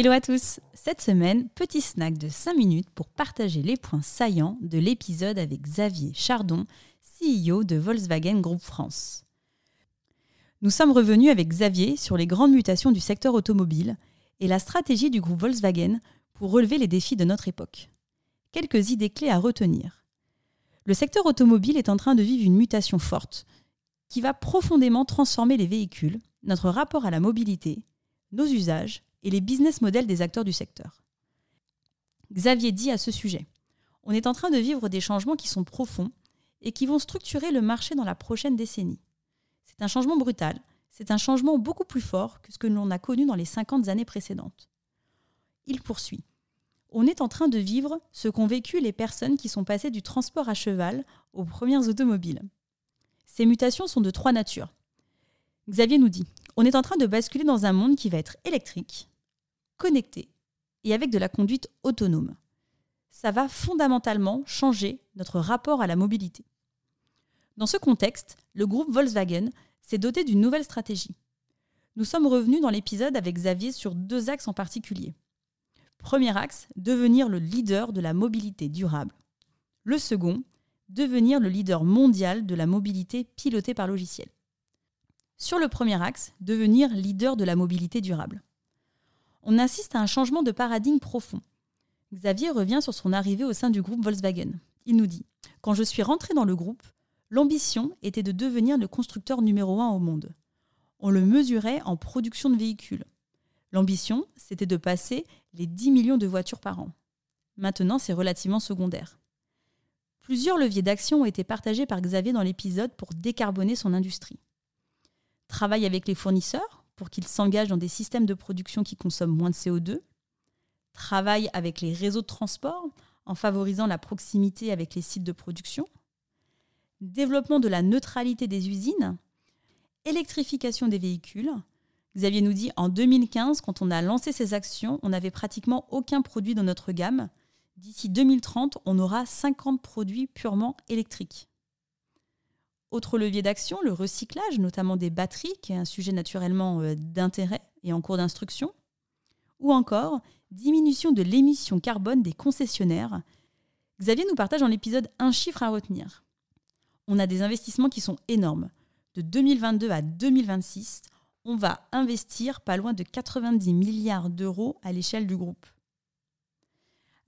Hello à tous Cette semaine, petit snack de 5 minutes pour partager les points saillants de l'épisode avec Xavier Chardon, CEO de Volkswagen Group France. Nous sommes revenus avec Xavier sur les grandes mutations du secteur automobile et la stratégie du groupe Volkswagen pour relever les défis de notre époque. Quelques idées clés à retenir. Le secteur automobile est en train de vivre une mutation forte qui va profondément transformer les véhicules, notre rapport à la mobilité, nos usages et les business models des acteurs du secteur. Xavier dit à ce sujet On est en train de vivre des changements qui sont profonds et qui vont structurer le marché dans la prochaine décennie. C'est un changement brutal, c'est un changement beaucoup plus fort que ce que l'on a connu dans les 50 années précédentes. Il poursuit On est en train de vivre ce qu'ont vécu les personnes qui sont passées du transport à cheval aux premières automobiles. Ces mutations sont de trois natures. Xavier nous dit On est en train de basculer dans un monde qui va être électrique, connecté et avec de la conduite autonome. Ça va fondamentalement changer notre rapport à la mobilité. Dans ce contexte, le groupe Volkswagen s'est doté d'une nouvelle stratégie. Nous sommes revenus dans l'épisode avec Xavier sur deux axes en particulier. Premier axe, devenir le leader de la mobilité durable. Le second, devenir le leader mondial de la mobilité pilotée par logiciel. Sur le premier axe, devenir leader de la mobilité durable on assiste à un changement de paradigme profond. Xavier revient sur son arrivée au sein du groupe Volkswagen. Il nous dit Quand je suis rentré dans le groupe, l'ambition était de devenir le constructeur numéro un au monde. On le mesurait en production de véhicules. L'ambition, c'était de passer les 10 millions de voitures par an. Maintenant, c'est relativement secondaire. Plusieurs leviers d'action ont été partagés par Xavier dans l'épisode pour décarboner son industrie. Travail avec les fournisseurs, pour qu'ils s'engagent dans des systèmes de production qui consomment moins de CO2, travaille avec les réseaux de transport en favorisant la proximité avec les sites de production, développement de la neutralité des usines, électrification des véhicules. Xavier nous dit en 2015, quand on a lancé ces actions, on n'avait pratiquement aucun produit dans notre gamme. D'ici 2030, on aura 50 produits purement électriques. Autre levier d'action, le recyclage, notamment des batteries, qui est un sujet naturellement euh, d'intérêt et en cours d'instruction. Ou encore, diminution de l'émission carbone des concessionnaires. Xavier nous partage dans l'épisode un chiffre à retenir. On a des investissements qui sont énormes. De 2022 à 2026, on va investir pas loin de 90 milliards d'euros à l'échelle du groupe.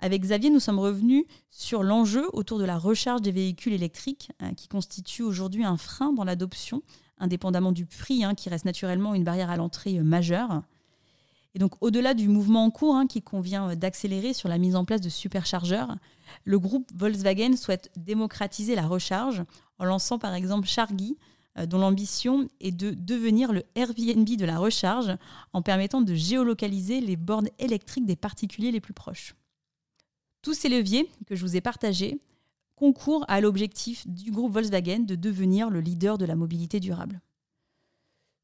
Avec Xavier, nous sommes revenus sur l'enjeu autour de la recharge des véhicules électriques, hein, qui constitue aujourd'hui un frein dans l'adoption, indépendamment du prix, hein, qui reste naturellement une barrière à l'entrée euh, majeure. Et donc, au-delà du mouvement en cours, hein, qui convient euh, d'accélérer sur la mise en place de superchargeurs, le groupe Volkswagen souhaite démocratiser la recharge en lançant par exemple Chargy, euh, dont l'ambition est de devenir le Airbnb de la recharge en permettant de géolocaliser les bornes électriques des particuliers les plus proches. Tous ces leviers que je vous ai partagés concourent à l'objectif du groupe Volkswagen de devenir le leader de la mobilité durable.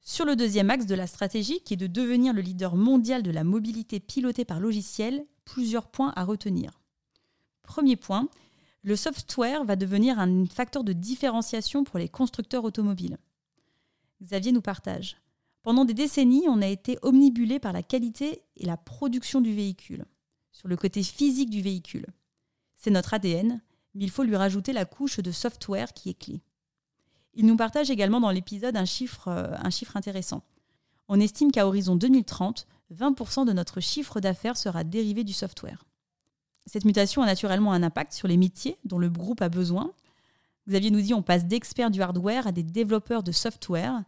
Sur le deuxième axe de la stratégie, qui est de devenir le leader mondial de la mobilité pilotée par logiciel, plusieurs points à retenir. Premier point, le software va devenir un facteur de différenciation pour les constructeurs automobiles. Xavier nous partage. Pendant des décennies, on a été omnibulé par la qualité et la production du véhicule sur le côté physique du véhicule. C'est notre ADN, mais il faut lui rajouter la couche de software qui est clé. Il nous partage également dans l'épisode un chiffre, euh, intéressant. On estime qu'à horizon 2030, 20% de notre chiffre d'affaires sera dérivé du software. Cette mutation a naturellement un impact sur les métiers dont le groupe a besoin. Xavier nous dit on passe d'experts du hardware à des développeurs de software.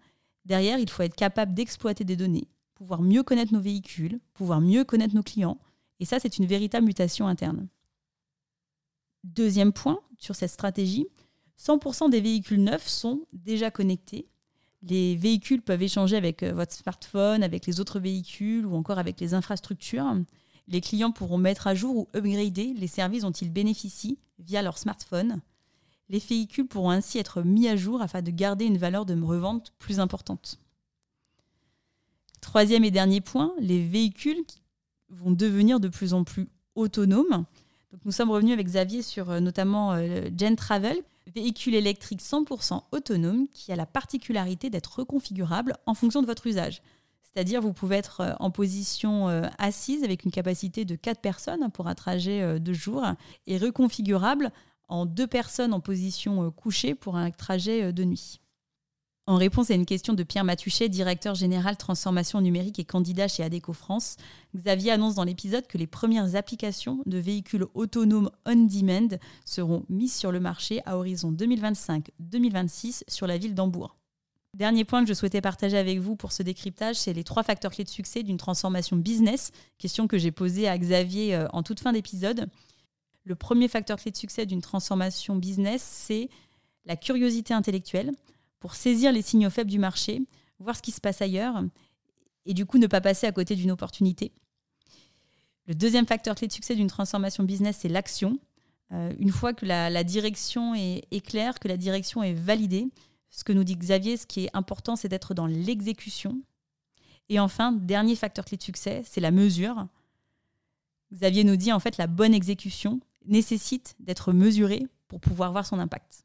Derrière, il faut être capable d'exploiter des données, pouvoir mieux connaître nos véhicules, pouvoir mieux connaître nos clients, et ça, c'est une véritable mutation interne. Deuxième point sur cette stratégie, 100% des véhicules neufs sont déjà connectés. Les véhicules peuvent échanger avec euh, votre smartphone, avec les autres véhicules ou encore avec les infrastructures. Les clients pourront mettre à jour ou upgrader les services dont ils bénéficient via leur smartphone. Les véhicules pourront ainsi être mis à jour afin de garder une valeur de revente plus importante. Troisième et dernier point, les véhicules vont devenir de plus en plus autonomes. Donc nous sommes revenus avec Xavier sur euh, notamment euh, Gen Travel, véhicule électrique 100% autonome qui a la particularité d'être reconfigurable en fonction de votre usage. C'est-à-dire vous pouvez être euh, en position assise avec une capacité de 4 personnes pour un trajet de jour et reconfigurable en 2 personnes en position couchée pour un trajet de nuit. En réponse à une question de Pierre Matuchet, directeur général transformation numérique et candidat chez ADECO France, Xavier annonce dans l'épisode que les premières applications de véhicules autonomes on-demand seront mises sur le marché à horizon 2025-2026 sur la ville d'Hambourg. Dernier point que je souhaitais partager avec vous pour ce décryptage, c'est les trois facteurs clés de succès d'une transformation business, question que j'ai posée à Xavier euh, en toute fin d'épisode. Le premier facteur clé de succès d'une transformation business, c'est la curiosité intellectuelle pour saisir les signaux faibles du marché, voir ce qui se passe ailleurs et du coup ne pas passer à côté d'une opportunité. Le deuxième facteur clé de succès d'une transformation business, c'est l'action. Euh, une fois que la, direction est, est, claire, que la direction est validée, ce que nous dit Xavier, ce qui est important, c'est d'être dans l'exécution. Et enfin, dernier facteur clé de succès, c'est la mesure. Xavier nous dit en fait la bonne exécution nécessite d'être mesurée pour pouvoir voir son impact.